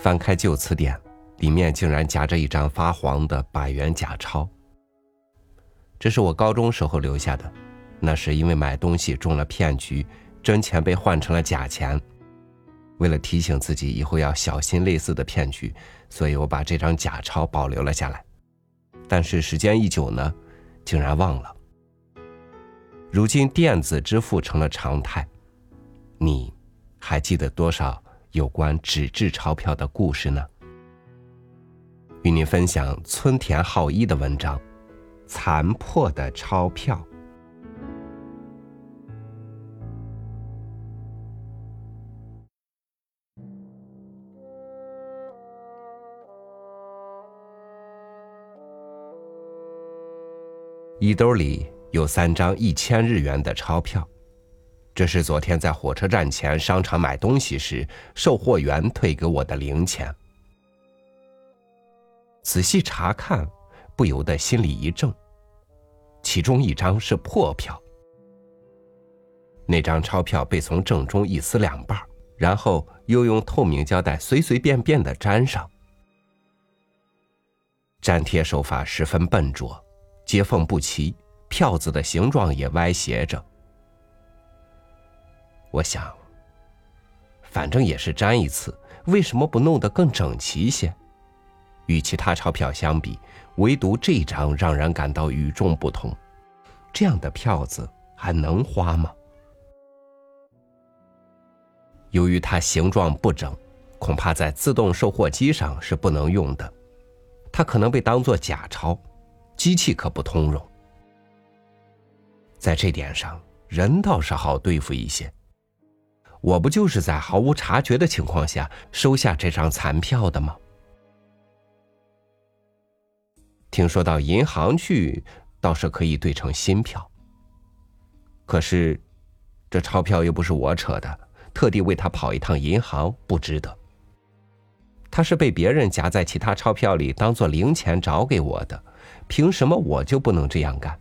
翻开旧词典，里面竟然夹着一张发黄的百元假钞。这是我高中时候留下的，那是因为买东西中了骗局，真钱被换成了假钱。为了提醒自己以后要小心类似的骗局，所以我把这张假钞保留了下来。但是时间一久呢，竟然忘了。如今电子支付成了常态，你还记得多少有关纸质钞票的故事呢？与您分享村田浩一的文章。残破的钞票。衣兜里有三张一千日元的钞票，这是昨天在火车站前商场买东西时售货员退给我的零钱。仔细查看。不由得心里一怔，其中一张是破票。那张钞票被从正中一撕两半，然后又用透明胶带随随便便的粘上，粘贴手法十分笨拙，接缝不齐，票子的形状也歪斜着。我想，反正也是粘一次，为什么不弄得更整齐些？与其他钞票相比。唯独这张让人感到与众不同，这样的票子还能花吗？由于它形状不整，恐怕在自动售货机上是不能用的，它可能被当作假钞，机器可不通融。在这点上，人倒是好对付一些。我不就是在毫无察觉的情况下收下这张残票的吗？听说到银行去，倒是可以兑成新票。可是，这钞票又不是我扯的，特地为他跑一趟银行，不值得。他是被别人夹在其他钞票里当做零钱找给我的，凭什么我就不能这样干？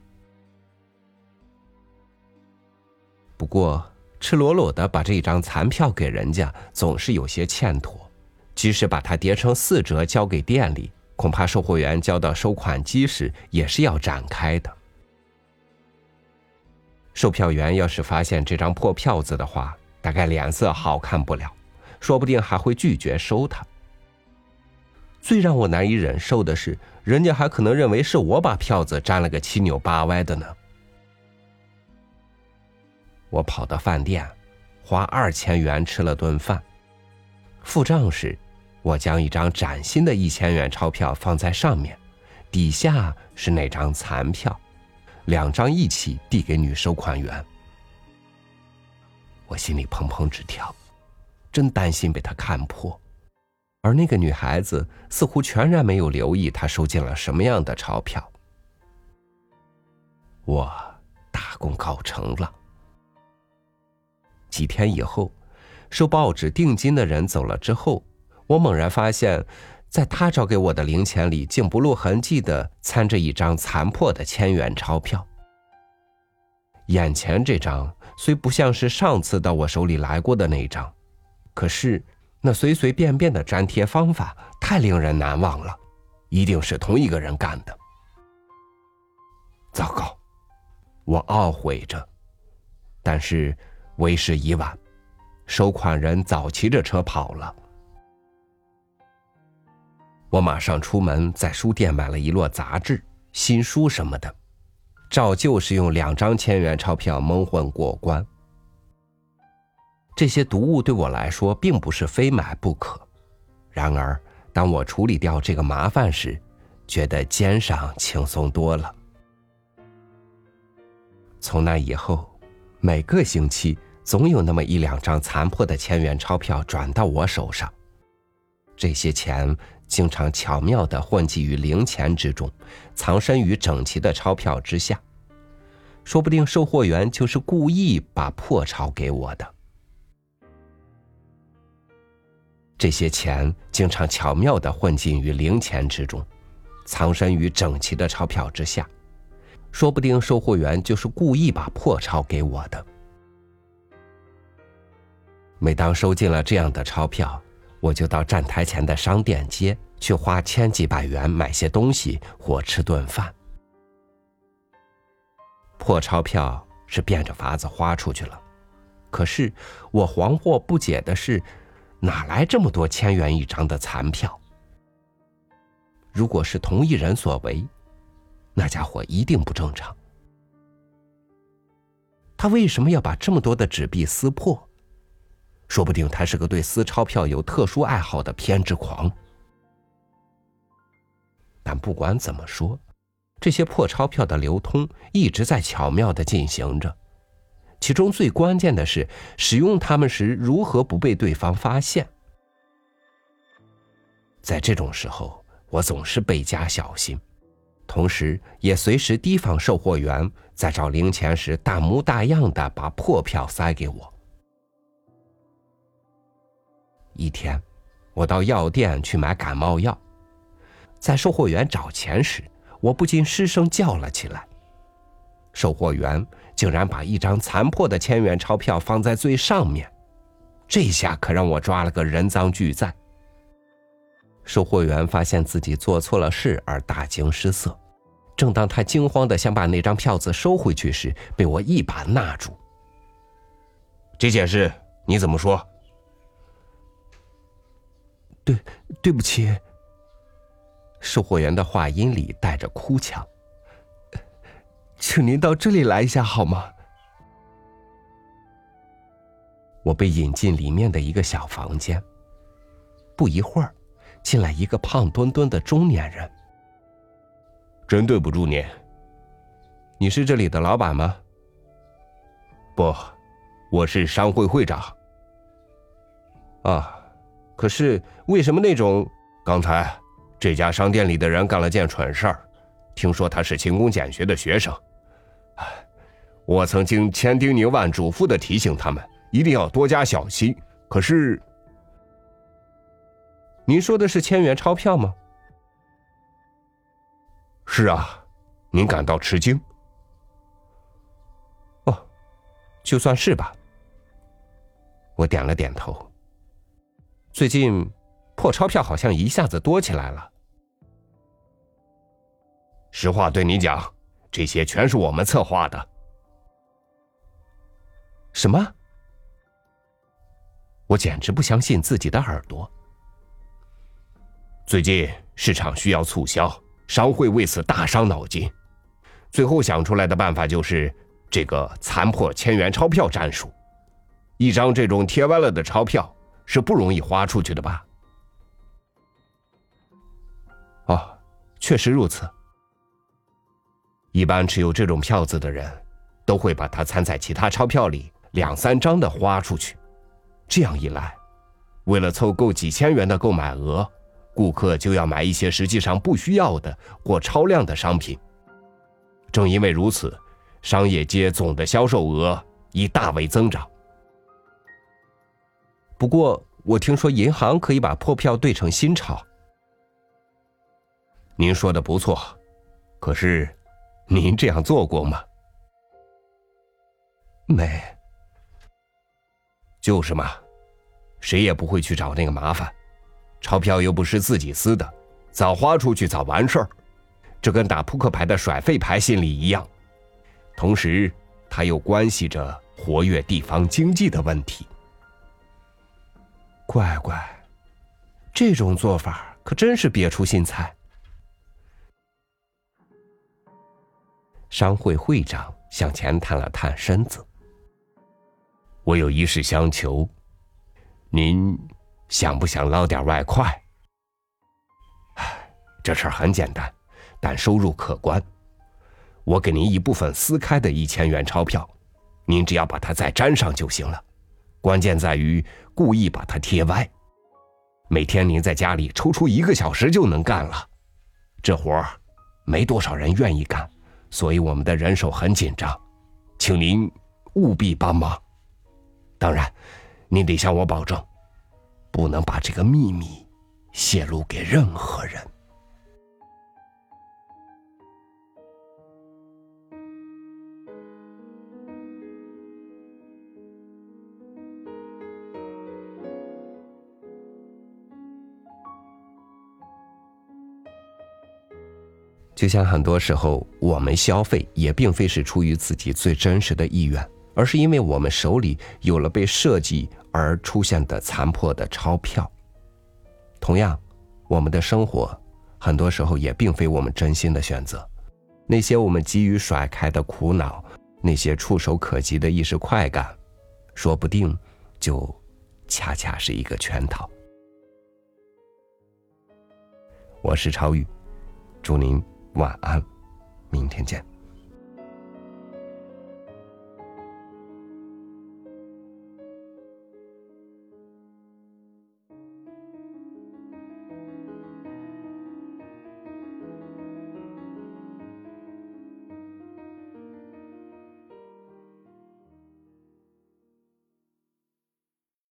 不过，赤裸裸的把这一张残票给人家，总是有些欠妥。即使把它叠成四折交给店里。恐怕售货员交到收款机时也是要展开的。售票员要是发现这张破票子的话，大概脸色好看不了，说不定还会拒绝收它。最让我难以忍受的是，人家还可能认为是我把票子粘了个七扭八歪的呢。我跑到饭店，花二千元吃了顿饭，付账时。我将一张崭新的一千元钞票放在上面，底下是那张残票，两张一起递给女收款员。我心里砰砰直跳，真担心被她看破。而那个女孩子似乎全然没有留意她收进了什么样的钞票。我大功告成了。几天以后，收报纸定金的人走了之后。我猛然发现，在他找给我的零钱里，竟不露痕迹的掺着一张残破的千元钞票。眼前这张虽不像是上次到我手里来过的那张，可是那随随便便的粘贴方法太令人难忘了，一定是同一个人干的。糟糕，我懊悔着，但是为时已晚，收款人早骑着车跑了。我马上出门，在书店买了一摞杂志、新书什么的，照旧是用两张千元钞票蒙混过关。这些读物对我来说并不是非买不可，然而当我处理掉这个麻烦时，觉得肩上轻松多了。从那以后，每个星期总有那么一两张残破的千元钞票转到我手上，这些钱。经常巧妙的混迹于零钱之中，藏身于整齐的钞票之下。说不定售货员就是故意把破钞给我的。这些钱经常巧妙的混进于零钱之中，藏身于整齐的钞票之下。说不定售货员就是故意把破钞给我的。每当收进了这样的钞票，我就到站台前的商店街去花千几百元买些东西或吃顿饭。破钞票是变着法子花出去了，可是我惶惑不解的是，哪来这么多千元一张的残票？如果是同一人所为，那家伙一定不正常。他为什么要把这么多的纸币撕破？说不定他是个对撕钞票有特殊爱好的偏执狂。但不管怎么说，这些破钞票的流通一直在巧妙的进行着，其中最关键的是使用它们时如何不被对方发现。在这种时候，我总是倍加小心。同时，也随时提防售货员在找零钱时大模大样的把破票塞给我。一天，我到药店去买感冒药，在售货员找钱时，我不禁失声叫了起来。售货员竟然把一张残破的千元钞票放在最上面，这下可让我抓了个人赃俱在。售货员发现自己做错了事而大惊失色，正当他惊慌的想把那张票子收回去时，被我一把拿住。这件事你怎么说？对，对不起。售货员的话音里带着哭腔，请您到这里来一下好吗？我被引进里面的一个小房间，不一会儿。进来一个胖墩墩的中年人。真对不住您。你是这里的老板吗？不，我是商会会长。啊，可是为什么那种刚才这家商店里的人干了件蠢事儿？听说他是勤工俭学的学生。唉，我曾经千叮咛万嘱咐的提醒他们一定要多加小心，可是。您说的是千元钞票吗？是啊，您感到吃惊？哦，就算是吧。我点了点头。最近破钞票好像一下子多起来了。实话对你讲，这些全是我们策划的。什么？我简直不相信自己的耳朵。最近市场需要促销，商会为此大伤脑筋，最后想出来的办法就是这个残破千元钞票战术。一张这种贴歪了的钞票是不容易花出去的吧？哦，确实如此。一般持有这种票子的人，都会把它掺在其他钞票里两三张的花出去，这样一来，为了凑够几千元的购买额。顾客就要买一些实际上不需要的或超量的商品。正因为如此，商业街总的销售额已大为增长。不过，我听说银行可以把破票兑成新钞。您说的不错，可是，您这样做过吗？没。就是嘛，谁也不会去找那个麻烦。钞票又不是自己撕的，早花出去早完事儿，这跟打扑克牌的甩废牌心理一样。同时，它又关系着活跃地方经济的问题。乖乖，这种做法可真是别出心裁。商会会长向前探了探身子，我有一事相求，您。想不想捞点外快？唉，这事儿很简单，但收入可观。我给您一部分撕开的一千元钞票，您只要把它再粘上就行了。关键在于故意把它贴歪。每天您在家里抽出一个小时就能干了。这活儿没多少人愿意干，所以我们的人手很紧张，请您务必帮忙。当然，您得向我保证。不能把这个秘密泄露给任何人。就像很多时候我们消费也并非是出于自己最真实的意愿，而是因为我们手里有了被设计而出现的残破的钞票。同样，我们的生活很多时候也并非我们真心的选择。那些我们急于甩开的苦恼，那些触手可及的一时快感，说不定就恰恰是一个圈套。我是超宇，祝您。晚安，明天见。